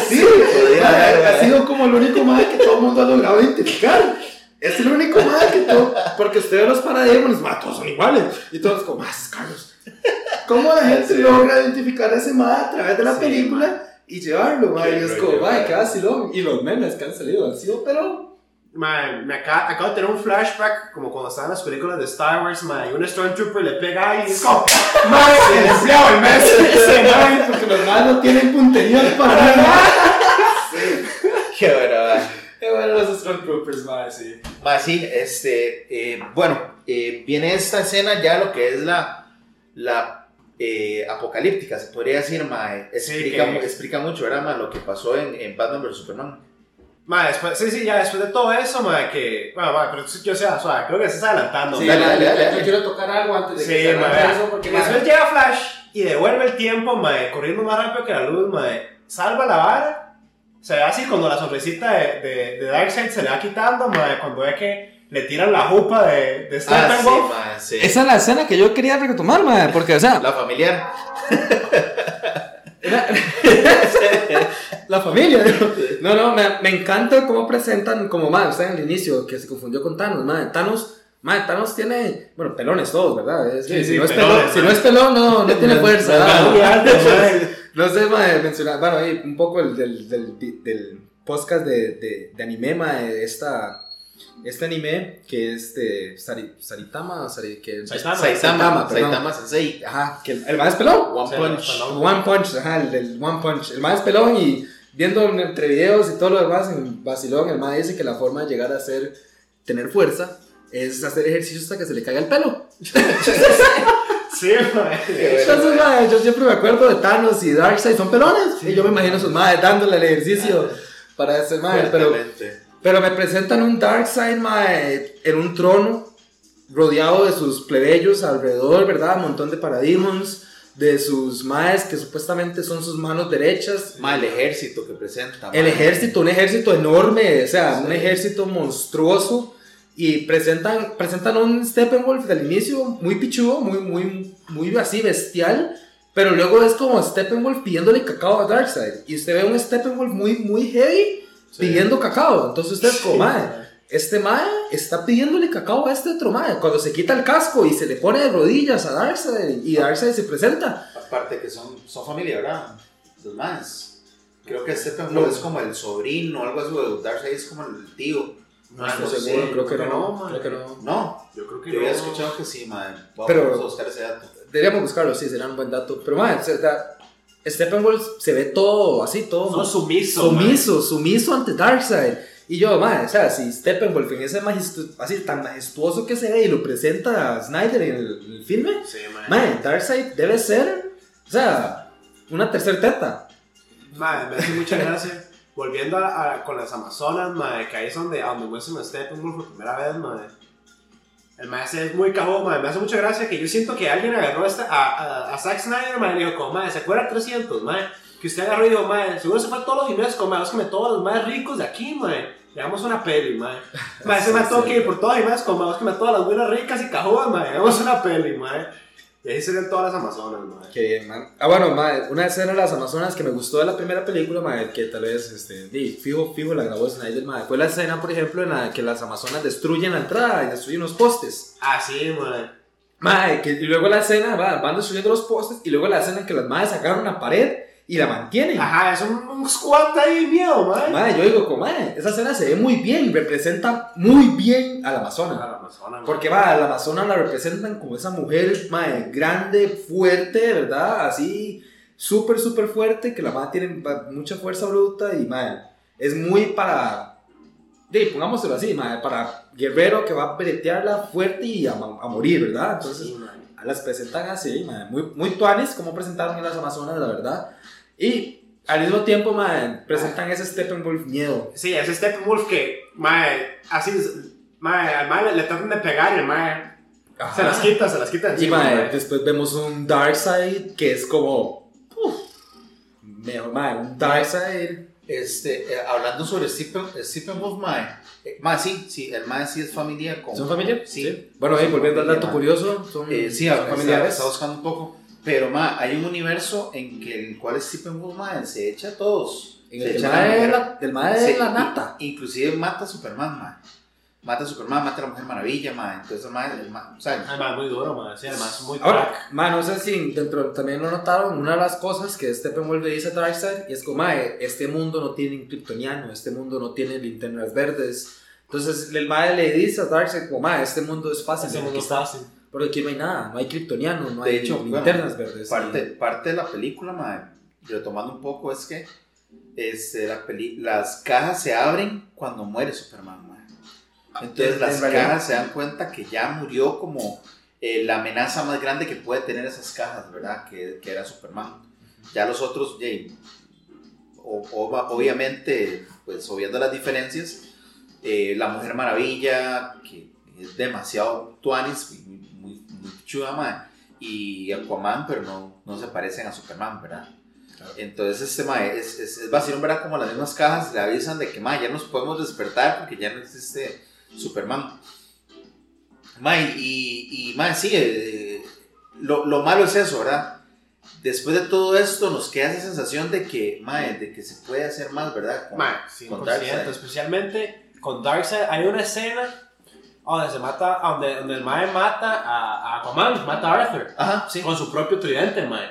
Sí, ha sido como el único mae que todo el mundo ha logrado identificar. Es el único mae que todo. Porque usted ve los parademons, mae, todos son iguales. Y todos como, más es Carlos. ¿Cómo la gente logra identificar a ese mae a través de la Sí, película y llevarlo? Qué Y es como, mae. qué vacilón. Y los memes que han salido han sido, pero. Mae, me acá- acabo de tener un flashback como cuando estaban las películas de Star Wars, mae, y un Stormtrooper le pega y es como, mae, el empleado del mes. Ese mae, porque los maes no tienen puntería para nada. Qué bueno, mae. Qué bueno los Stormtroopers, mae, sí. Ma, sí, este, eh, bueno, eh, viene esta escena ya lo que es la, la eh, apocalíptica, se podría decir, ma, eh, explica, que- mu- explica mucho, ¿verdad, ma, lo que pasó en, en Batman vs Superman. Mae, después, sí, sí, ya después de todo eso, mae, que, bueno, mae, pero yo sea, suave, creo que se está adelantando. Sí, dale, dale, dale, yo quiero tocar algo antes de Sí, que se vea. eso, porque mae, después llega Flash y devuelve el tiempo, mae, corriendo más rápido que la luz, mae, salva la vara, se ve así cuando la sonrisita de, de, de Darkseid se le va quitando, mae, cuando ve que le tiran la jupa de, de Ah, sí, ma, sí. Esa es la escena que yo quería retomar, mae, porque, o sea, La familiar. la familia. No, no, me, me encanta cómo presentan, como, mae, usted en el inicio, que se confundió con Thanos, mae, Thanos, mae, Thanos tiene, bueno, pelones todos, ¿verdad? Es que Sí, si, sí, no es pelones, pelón, si no es pelón, no, no tiene fuerza. Mae. No sé, mae, mencionar, bueno, ahí un poco el, del, del, del podcast de, de, de anime, mae, esta, este anime que es de Sari- Saritama, Sari, que Saitama. Saitama, perdón. Saitama Sensei. Ajá, que el, el más pelón. One Punch. pelón. One Punch, ajá, el del One Punch. El más pelón y viendo en- entre videos y todo lo demás en Basilón, el más dice que la forma de llegar a ser, tener fuerza, es hacer ejercicio hasta que se le caiga el pelo. Sí, mae. Entonces, mae, yo siempre me acuerdo de Thanos y Darkseid, son pelones. Y yo me imagino a sus madres dándole el ejercicio para ese mae, pero, pero me presentan un Darkseid, mae, en un trono, rodeado de sus plebeyos alrededor, ¿verdad? Un montón de parademons, de sus maes que supuestamente son sus manos derechas. Ma, el ejército que presenta. El ejército, un ejército enorme, o sea, un Sí. ejército monstruoso. Y presentan, presentan un Steppenwolf del inicio muy pichudo, muy, muy, muy así bestial. Pero luego es como Steppenwolf pidiéndole cacao a Darkseid. Y usted ve un Steppenwolf muy, muy heavy Sí. pidiendo cacao. Entonces usted es como, mae, este mae está pidiéndole cacao a este otro mae. Cuando se quita el casco y se le pone de rodillas a Darkseid y Darkseid se presenta. Aparte que son, son familia, ¿verdad? Los más. Creo que Steppenwolf es como el sobrino o algo así. o Darkseid es como el tío. No Ah, estoy no seguro, sé, creo que creo que no, no, mae. creo que no. No, Yo creo que yo había no. escuchado que sí, man. Vamos Pero- a buscar ese dato. Deberíamos buscarlo, sí, sería un buen dato. Pero, man, o sea, Steppenwolf se ve todo así, todo Son sumisos, sumiso, sumiso ante Darkseid. Y yo, man, o sea, si Steppenwolf en ese majestu así tan majestuoso que se ve y lo presenta Snyder en el, en el filme. Sí, man, Darkseid debe ser, o sea, una tercera teta. Mae, me hace mucha gracia. Volviendo a, a- con las Amazonas, mae, que ahí es donde, a donde muestran a Steppenwolf por primera vez, mae. El maestro es muy cajón, mae. Me hace mucha gracia que yo siento que alguien agarró a, a, a Zack Snyder, mae, y le dijo, como, mae, ¿se acuerda 300, mae? Que usted agarró y dijo, mae, seguro se fue a todos los gimnasios, como, búsqueme todos los más ricos de aquí, mae. Le damos una peli, mae. Mae, tuvo sí. que por todos los gimnasios, como, búsqueme todas las buenas ricas y cajonas, mae. Le damos una peli, mae. Y ahí serían todas las Amazonas, madre. Qué bien, man. Ah, bueno, madre, una escena de las Amazonas que me gustó de la primera película, madre, que tal vez, este, di, fijo, fijo, la grabó Snyder, madre, fue la escena, por ejemplo, en la que las Amazonas destruyen la entrada y destruyen los postes. Ah, sí, madre. Madre, que, y luego la escena, va, van destruyendo los postes y luego la escena en que las madres sacaron una pared y la mantienen. Ajá, es un, un squad ahí miedo, madre. Madre, yo digo, como, madre, esa escena se ve muy bien, representa muy bien a la Amazona. la Amazona. Porque va, a la Amazona la representan como esa mujer, madre, grande, fuerte, ¿verdad? Así, súper, súper fuerte, que la madre tiene mucha fuerza bruta y, madre, es muy para, de, pongámoslo así, madre, para guerrero que va a peletearla fuerte y a, a morir, ¿verdad? Entonces, Sí, las presentan así, madre, muy, muy tuanes, como presentaron en las Amazonas, la verdad. Y al mismo tiempo, madre, presentan ese Steppenwolf miedo. Sí, ese Steppenwolf que, madre, así, madre, al madre le tratan de pegar y el madre se las quita, se las quita Y encima, mae, madre. después vemos un Darkseid que es como. uf, mejor, mae, un Darkseid. Este, eh, hablando sobre Stephen, Steppenwolf, mae. Eh, mae, sí, sí, el mae sí es familia con... ¿Son familia? Sí. Bueno, ahí volviendo al dato mae. curioso, son, Eh, sí, son familiares. Está, está buscando un poco. Pero, ma, hay un universo en que el cual Steppenwolf, ma, se echa a todos. En se el, echa la mae de la, de la nata. Inclusive mata a Superman, ma. Mata a Superman, mata a la Mujer Maravilla, ma. Entonces, ma, el ma- o sea, muy duro, madre. Sí, además, muy Ahora, crack. mae, no sé si dentro también lo notaron, una de las cosas que Steppenwolf le dice a Darkseid y es como, mae, este mundo no tiene un kryptoniano, este mundo no tiene linternas verdes. Entonces el mae le dice a Darkseid como, mae, este mundo es fácil Ese de mundo es fácil. Porque aquí no hay nada, no hay kryptoniano, no De hay hecho, bueno, linternas verdes. parte, parte de la película, ma, retomando un poco, es que este, la peli- las cajas se abren cuando muere Superman, ma. Entonces, En- las en realidad- cajas se dan cuenta que ya murió como eh, la amenaza más grande que puede tener esas cajas, ¿verdad? Que, que era Superman. Ya los otros, ya, o- o- obviamente, pues obviando las diferencias, eh, la Mujer Maravilla, que es demasiado tuanis, mae, y Aquaman, pero no, no se parecen a Superman, ¿verdad? Claro. Entonces, este mae, es, es, es vacilón, ¿verdad? Como las mismas cajas le avisan de que, mae, ya nos podemos despertar porque ya no existe Superman. Mae, y, y mae, sí, eh, lo, lo malo es eso, ¿verdad? Después de todo esto nos queda esa sensación de que, mae, de que se puede hacer más, ¿verdad? Con- Mae, con 100%, Darkseid. especialmente con Darkseid. Hay una escena donde se mata, donde, donde el mae mata a, a Aquaman, mata a Arthur Ajá, sí. con su propio tridente, mae.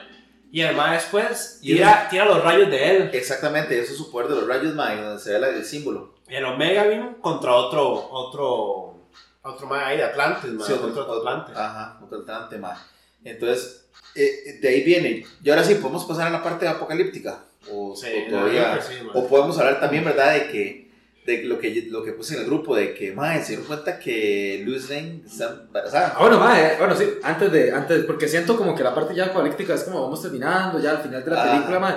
Y el mae después tira, tira los rayos de él. Exactamente, eso es su poder de los rayos, mae, donde se ve la- el símbolo. El Omega Beam contra otro, otro, otro mae ahí de Atlantis, mae. Sí, otro, otro Atlantis. Ajá, otro Atlante, mae. Entonces, eh, de ahí viene. Y ahora sí, podemos pasar a la parte apocalíptica. O, Sí, o todavía. sí, mae. O podemos hablar también, ¿verdad? De que. De lo que, lo que puse en el grupo, de que, mae, se dieron cuenta que Louis Lane está embarazada. Ah, bueno, mae, bueno, sí, antes de, antes, porque siento como que la parte ya apocalíptica es como vamos terminando, ya al final de la Ah. película, mae,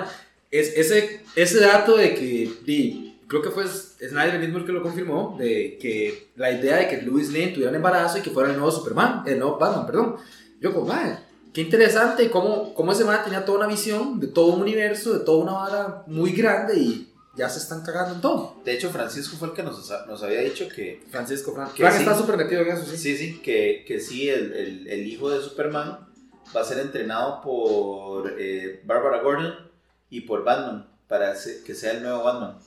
es ese, ese dato de que, di, creo que fue Snyder mismo el que lo confirmó, de que la idea de que Louis Lane tuviera un embarazo y que fuera el nuevo Superman, el nuevo Batman, perdón. Yo como, mae, qué interesante cómo, cómo ese mae tenía toda una visión de todo un universo, de toda una vara muy grande y ya se están cagando en todo. De hecho, Francisco fue el que nos, nos había dicho que. Francisco Frank. Que Frank sí. está súper metido en eso, sí. Sí, sí, que, que sí, el, el, el hijo de Superman va a ser entrenado por eh, Barbara Gordon y por Batman para que sea el nuevo Batman.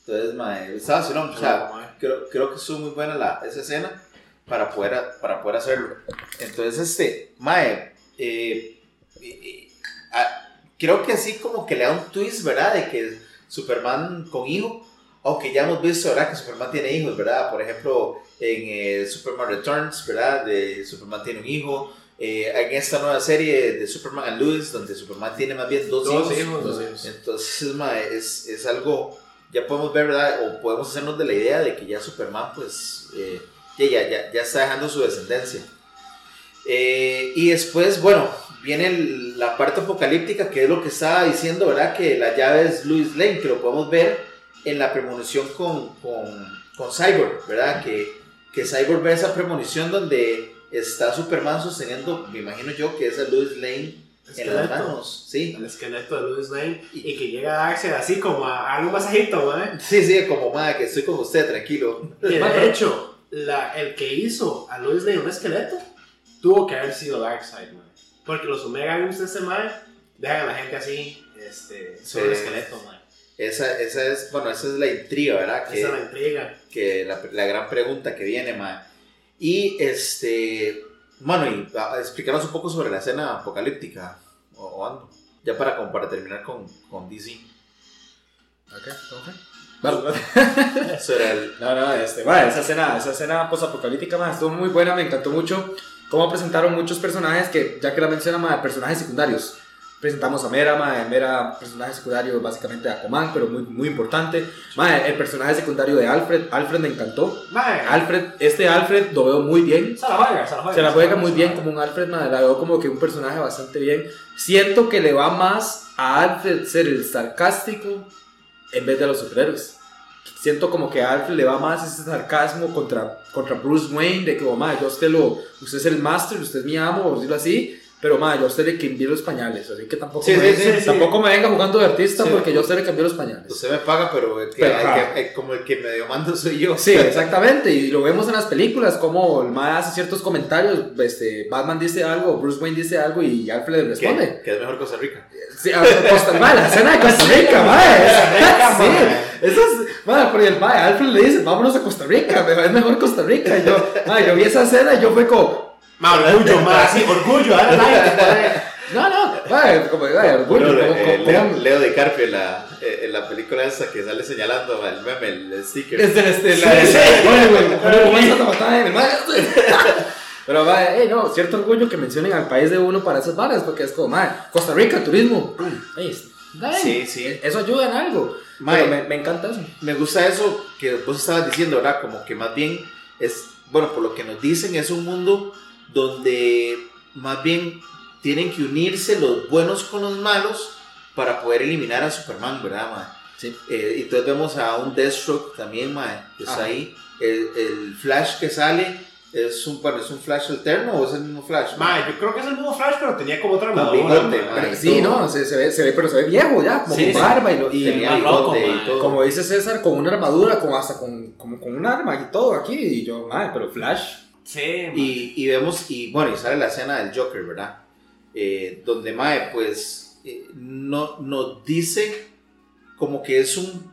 Entonces, mae, estaba vacilón, o sea, creo, creo que estuvo muy buena la, esa escena para poder, para poder hacerlo. Entonces, este, Mae, eh, eh, eh, ah, creo que así como que le da un twist, ¿verdad? De que Superman con hijo, aunque ya hemos visto, ¿verdad? Que Superman tiene hijos, ¿verdad? Por ejemplo, en eh, Superman Returns, ¿verdad? De Superman tiene un hijo. Eh, en esta nueva serie de Superman and Lois, donde Superman tiene más bien dos, Dos hijos. hijos, dos hijos. Entonces, mae, es, es algo, ya podemos ver, ¿verdad? O podemos hacernos de la idea de que ya Superman, pues, eh, ya, ya, ya, ya está dejando su descendencia. Eh, y después, bueno, viene el- la parte apocalíptica, que es lo que estaba diciendo, ¿verdad? Que la llave es Louis Lane, que lo podemos ver en la premonición con, con, con Cyborg, ¿verdad? Que, que Cyborg ve esa premonición donde está Superman sosteniendo, me imagino yo, que es a Louis Lane en las Esqueleto. manos, ¿sí? El esqueleto de Louis Lane y que llega a darse así como a, a un masajito, ¿eh? Sí, sí, como, madre, que estoy con usted, tranquilo. Y de hecho, la, el que hizo a Louis Lane un esqueleto tuvo que haber sido Darkseid, man. Porque los Omega de este mae dejan a la gente así, este, sobre el Sí. esqueleto, mae. Esa, esa es, bueno, esa es la intriga, ¿verdad? Que, Esa es la intriga. que la, la gran pregunta que viene, mae. Y este, bueno, y explicarnos un poco sobre la escena apocalíptica, o, o ando, ya para, como para terminar con, con DC. Ok, ok. Vale, vale. Sobre el, No, no, este, bueno, esa escena, esa escena posapocalíptica, más estuvo muy buena, me encantó mucho cómo presentaron muchos personajes que, ya que la menciona, ma, personajes secundarios. Presentamos a Mera, ma, Mera, personaje secundario básicamente de Aquaman, pero muy, muy importante. Ma, el personaje secundario de Alfred, Alfred me encantó. Alfred, este Alfred lo veo muy bien. se la juega, se la juega. Se la juega muy bien como un Alfred, la veo como que un personaje bastante bien. Siento que le va más a Alfred ser el sarcástico en vez de a los superhéroes. Siento como que a Alfred le va más ese sarcasmo contra, contra Bruce Wayne, de que, oh, ma, yo usted lo, usted es el master, usted es mi amo, por decirlo así, pero ma, yo a usted le cambié los pañales, así que tampoco, Sí, me, sí, sí, tampoco me venga jugando de artista porque yo a usted le cambié los pañales. usted me paga, pero, el que, Pero, el que- el- como el que medio mando soy yo. Sí, exactamente, y lo vemos en las películas, como el ma hace ciertos comentarios, este, Batman dice algo, Bruce Wayne dice algo y Alfred le responde. Que, es mejor Costa Rica. Sí, Costa ma, la escena de Costa Rica, ma, Rica, sí, eso es, ma, porque el Alfred le dice, vámonos a Costa Rica, es mejor Costa Rica, y yo, ma, yo vi esa escena y yo fue como, Ma, orgullo, ma, sí, orgullo, dale like, joder. no, no, ma, como, ma, orgullo, Bueno, como- eh, como- Leo, Leo DiCaprio en la, eh, en la película esa que sale señalando el meme, el sticker. Es de este, Sí, la sí. El ma- Pero, ma, hey, no, cierto orgullo que mencionen al país de uno para esas varas, porque es como, ma, Costa Rica, turismo. Ey, está bien. Sí, sí. Eso ayuda en algo. Ma, Pero me, me encanta eso. Me gusta eso que vos estabas diciendo, ¿verdad? Como que más bien es, bueno, por lo que nos dicen, es un mundo donde más bien tienen que unirse los buenos con los malos para poder eliminar a Superman, ¿verdad, ma? Sí. Eh, y entonces vemos a un Deathstroke también, ma, que está Ajá. ahí. El, el Flash que sale es un, bueno, ¿es un Flash alterno o es el mismo Flash? Ma, yo creo que es el mismo Flash, pero tenía como otra armadura. sí, no, se, se ve, se ve, pero se ve viejo ya, como Sí, con sí. barba y, lo, y Tenía más loco, bigote y todo. como dice César, con una armadura, con hasta con, como con un arma y todo aquí. Y yo, madre, pero Flash. Sí. Y, y vemos, y bueno, y sale la escena del Joker, ¿verdad? Eh, donde Mae, pues, eh, no, nos dice como que es un,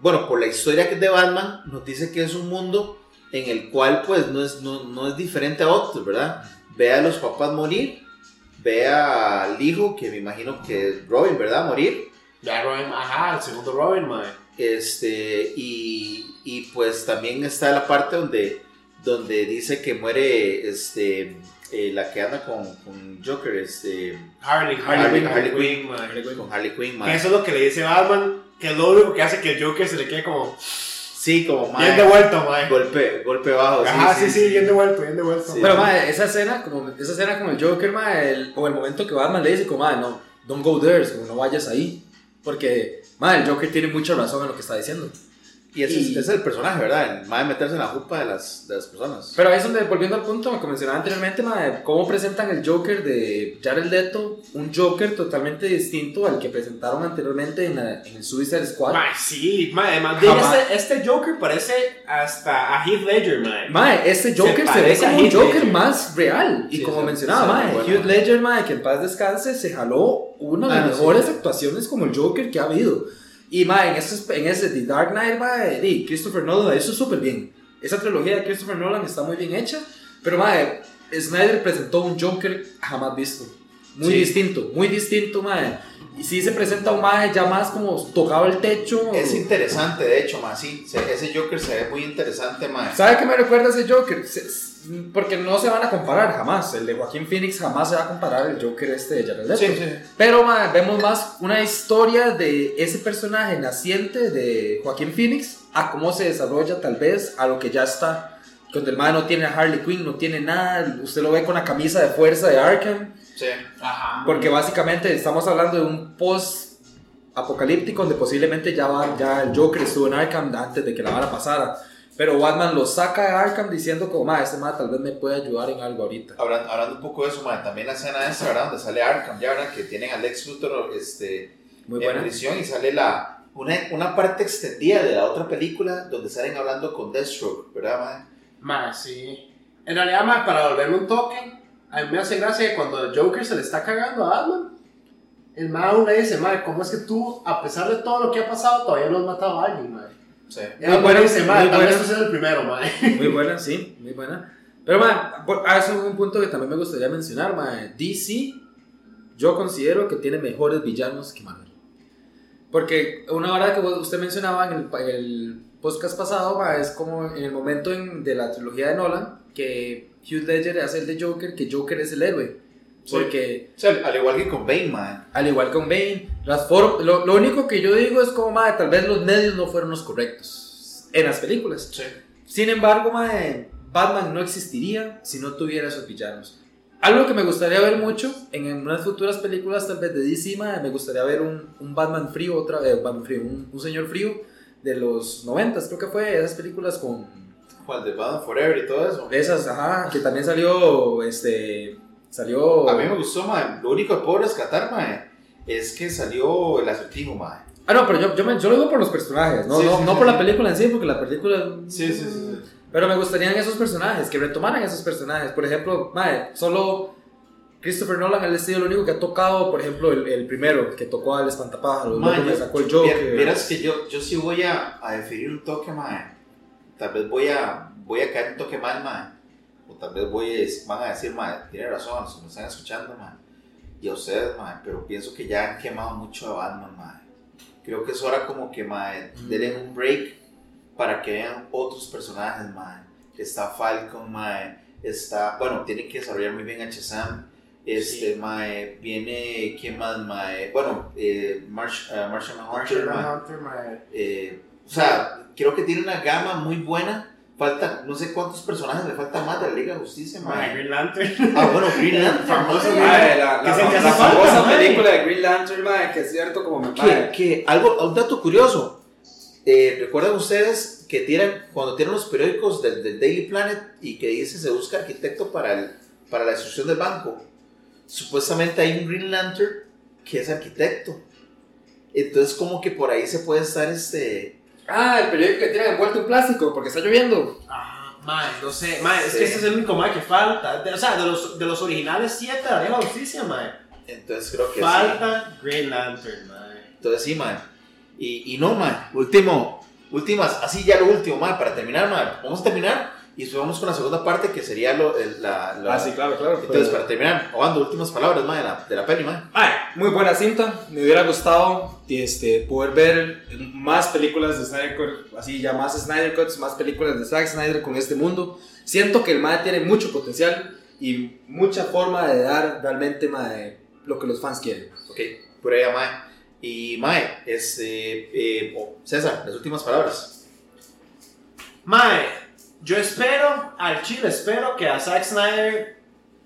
bueno, por la historia que es de Batman, nos dice que es un mundo en el cual, pues, no es, no, no es diferente a otros, ¿verdad? Ve a los papás morir, ve al hijo, que me imagino que es Robin, ¿verdad? Morir. Ya Robin, ajá, el segundo Robin, ma. Este, y, y pues también está la parte donde, donde dice que muere este, eh, la que anda con, con Joker, este, Harley, Harley- Harley, Harley Quinn, con Harley Quinn, Que mae. eso es lo que le dice Batman, que es lo único que hace que el Joker se le quede como Sí, como mae, bien devuelto, ma. golpe, golpe bajo. Ajá, sí, sí, bien devuelto, bien devuelto. Sí. Pero, madre, esa escena, como, esa escena como el Joker, madre, el- o el momento que Batman le dice, como, madre, no, don't go there, como, no vayas ahí. Porque, madre, el Joker tiene mucha razón en lo que está diciendo. Y ese, es- Y- ese es el personaje, ¿verdad? El mae meterse en la jupa de las, de las personas. Pero ahí es donde, volviendo al punto, como mencionaba anteriormente, madre, cómo presentan el Joker de Jared Leto, un Joker totalmente distinto al que presentaron anteriormente en, la- en el Suicide Squad. Ma, sí, ma, además de Jamás. este, este Joker parece hasta a Heath Ledger, ma. Mae, este Joker se, ve parece a como un Joker Ledger. más real. Y Sí, como sí, mencionaba, sí, mae, bueno. Heath Ledger, mae, que en paz descanse, se jaló una de Ah, las mejores actuaciones como el Joker que ha habido. Y mae, en ese, en ese The Dark Knight, mae, di, Christopher Nolan la hizo súper bien. Esa trilogía de Christopher Nolan está muy bien hecha. Pero mae, Snyder presentó un Joker jamás visto. Muy Sí. distinto, muy distinto, mae. Y sí se presenta un mae ya más como tocado el techo. Es interesante, de hecho, mae, sí. se- ese Joker se ve muy interesante, mae. ¿Sabe qué me recuerda ese Joker? Porque no se van a comparar jamás. El de Joaquín Phoenix jamás se va a comparar al Joker este de Jared Leto. Sí, sí. Pero ma, vemos más una historia de ese personaje naciente de Joaquín Phoenix a cómo se desarrolla tal vez a lo que ya está. Donde el man no tiene a Harley Quinn, no tiene nada. Usted lo ve con la camisa de fuerza de Arkham. Sí. Ajá. Porque básicamente estamos hablando de un post apocalíptico donde posiblemente ya, va, ya el Joker estuvo en Arkham antes de que la vara pasara. Pero Batman lo saca de Arkham diciendo como, ma, este ma tal vez me puede ayudar en algo ahorita. Hablando, hablando un poco de eso, mae, también la escena esta, ¿verdad? Donde sale Arkham, ya, ¿verdad? Que tienen a Lex Luthor este, Muy en buena. prisión y sale la, una, una parte extendida de la otra película donde salen hablando con Deathstroke, ¿verdad, mae? Ma, sí. En realidad, ma, para volverme un toque, a mí me hace gracia que cuando Joker se le está cagando a Batman, el mae aún le dice, mae, ¿cómo es que tú, a pesar de todo lo que ha pasado, todavía no has matado a alguien, mae? Sí. Y el mae dice, mae, muy buena. tú seas el primero, mae. Muy buena, sí, muy buena. Pero, ma, por- ah, eso es un punto que también me gustaría mencionar, ma. DC, yo considero que tiene mejores villanos que Marvel. Porque una hora que usted mencionaba en el, el podcast pasado, ma, es como en el momento en- de la trilogía de Nolan, que Hugh Ledger hace el de Joker, que Joker es el héroe. Sí. Porque, O sea, al igual que con Bane, mae. al igual con Bane, las lo, lo único que yo digo es como, ma, tal vez los medios no fueron los correctos en las películas. Sí. Sin embargo, mae, Batman no existiría si no tuviera esos villanos. Algo que me gustaría ver mucho en unas futuras películas, tal vez de DC, mae, me gustaría ver un, un Batman frío, otra Batman frío, un, un señor frío de los 90, creo que fue, esas películas con Juan de Batman Forever y todo eso. esas, ajá, que también salió, este, salió... A mí me gustó, mae. Lo único que puedo rescatar, mae, es que salió el acertijo, mae. Ah, no, pero yo, yo, me- yo lo digo por los personajes, no, Sí, no, sí, no sí, por la película en sí, porque la película... Sí, sí, sí. sí. Pero me gustarían esos personajes, que retomaran esos personajes. Por ejemplo, mae, solo Christopher Nolan ha sido el único que ha tocado, por ejemplo, el, el primero que tocó al espantapájaros, Mae, luego yo- sacó el Joker. Vieras que yo, yo sí voy a, a definir un toque, mae. Tal vez voy a, voy a caer un toque mal, mae. O tal vez voy a, van a decir, mae, tiene razón, que me están escuchando, mae. Y a ustedes, mae. Pero pienso que ya han quemado mucho a Batman, mae. Creo que es hora como que, mae, Mm. denle un break para que vean otros personajes, mae. Está Falcon, mae. Está, bueno, tienen que desarrollar muy bien a Shazam. Este, Sí. mae, viene, ¿quién más, mae? Bueno, eh, Marsh, eh, Martian Hunter, mae. Hunter, mae. Eh, o sea, creo que tiene una gama muy buena. Falta, no sé cuántos personajes le faltan más de la Liga de Justicia, mae. Green Lantern. Ah, bueno, Green Lantern, Famoso. Mae, la, Que la, falta, famosa película de Green Lantern, mae, que es cierto como me Que, que algo, un dato curioso. Eh, ¿Recuerdan ustedes que tienen, cuando tienen los periódicos del, del Daily Planet y que dice se busca arquitecto para, el, para la destrucción del banco? Supuestamente hay un Green Lantern que es arquitecto. Entonces como que por ahí se puede estar este... Ah, el periódico que tienen envuelto en plástico porque está lloviendo. Ah, mae, no sé. Mae, es Sí. que este es el único mae que falta. De- o sea, de los, de los originales 7 de la la Justicia, mae. Entonces creo que sí. Falta Green Lantern, mae. Entonces sí, man. Y, y no, man. Último, últimas, así ya lo último, man, para terminar, man. Vamos a terminar y después vamos con la segunda parte que sería lo, el- la, la- Ah, claro, claro. Entonces, para terminar, Obando, últimas palabras, man, de la, de la peli. Ay, muy buena cinta. Me hubiera gustado este, poder ver más películas de Snyder Cut, así ya más Snyder Cuts, más películas de Zack Snyder con este mundo. Siento que el MAE tiene mucho potencial y mucha forma de dar realmente mae, lo que los fans quieren. Ok, por ahí, man. Y, man, este, eh, oh, César, las últimas palabras. Mae, yo espero, al chile espero que a Zack Snyder,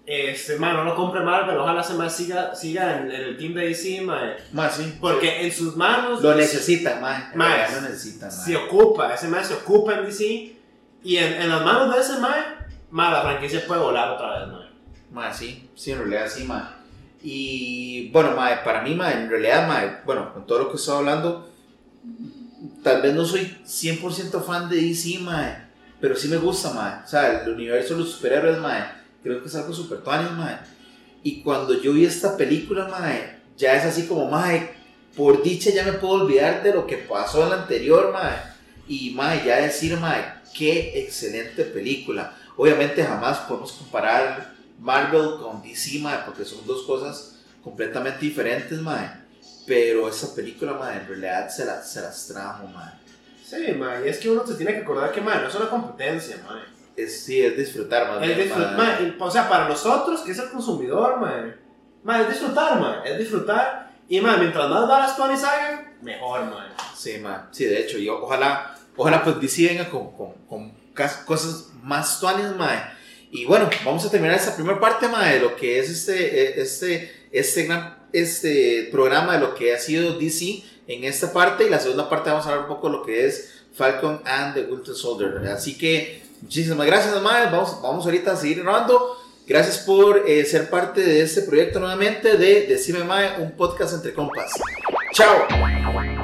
este, mae, no lo compre Marvel, ojalá se más siga, siga en, en el team de DC, mae. Man, sí. Porque en sus manos Lo necesitan, man. Man, Lo necesitan, man. se ocupa, ese mae se ocupa en DC. Y en, en las manos de ese mae, mae, la franquicia puede volar otra vez, mae. Ma, sí, sí, en realidad sí, ma. Y bueno, ma, para mí, ma, en realidad, ma, bueno, con todo lo que estoy hablando, tal vez no soy 100% fan de DC, ma, pero sí me gusta, ma. O sea, el universo de los superhéroes, ma, creo que es algo super tuanis, ma. Y cuando yo vi esta película, ma, ya es así como, ma, por dicha ya me puedo olvidar de lo que pasó en la anterior, ma. Y, ma, ya decir, ma, qué excelente película. Obviamente jamás podemos comparar Marvel con DC, mae, porque son dos cosas completamente diferentes, mae. Pero esa película, mae, en realidad se, la- se las trajo, mae. Sí, mae, y es que uno se tiene que acordar que, mae, no es una competencia, mae. Es, sí, es disfrutar, más Es bien, o sea, para nosotros, que es el consumidor, mae. Mae, es disfrutar, mae, es disfrutar. Y, mae, mientras más balas Tony hagan, mejor, mae. Sí, mae. Sí, de hecho, y ojalá, ojalá pues DC venga con, con, con cosas más tuanes, mae. Y bueno, vamos a terminar esta primera parte, mae, de lo que es este, eh, este, este gran este programa de lo que ha sido DC en esta parte. Y la segunda parte vamos a hablar un poco de lo que es Falcon and the Winter Soldier. Así que muchísimas gracias, mae. Vamos, vamos ahorita a seguir grabando. Gracias por eh, ser parte de este proyecto nuevamente de Decime Mae, un podcast entre compas. Chao.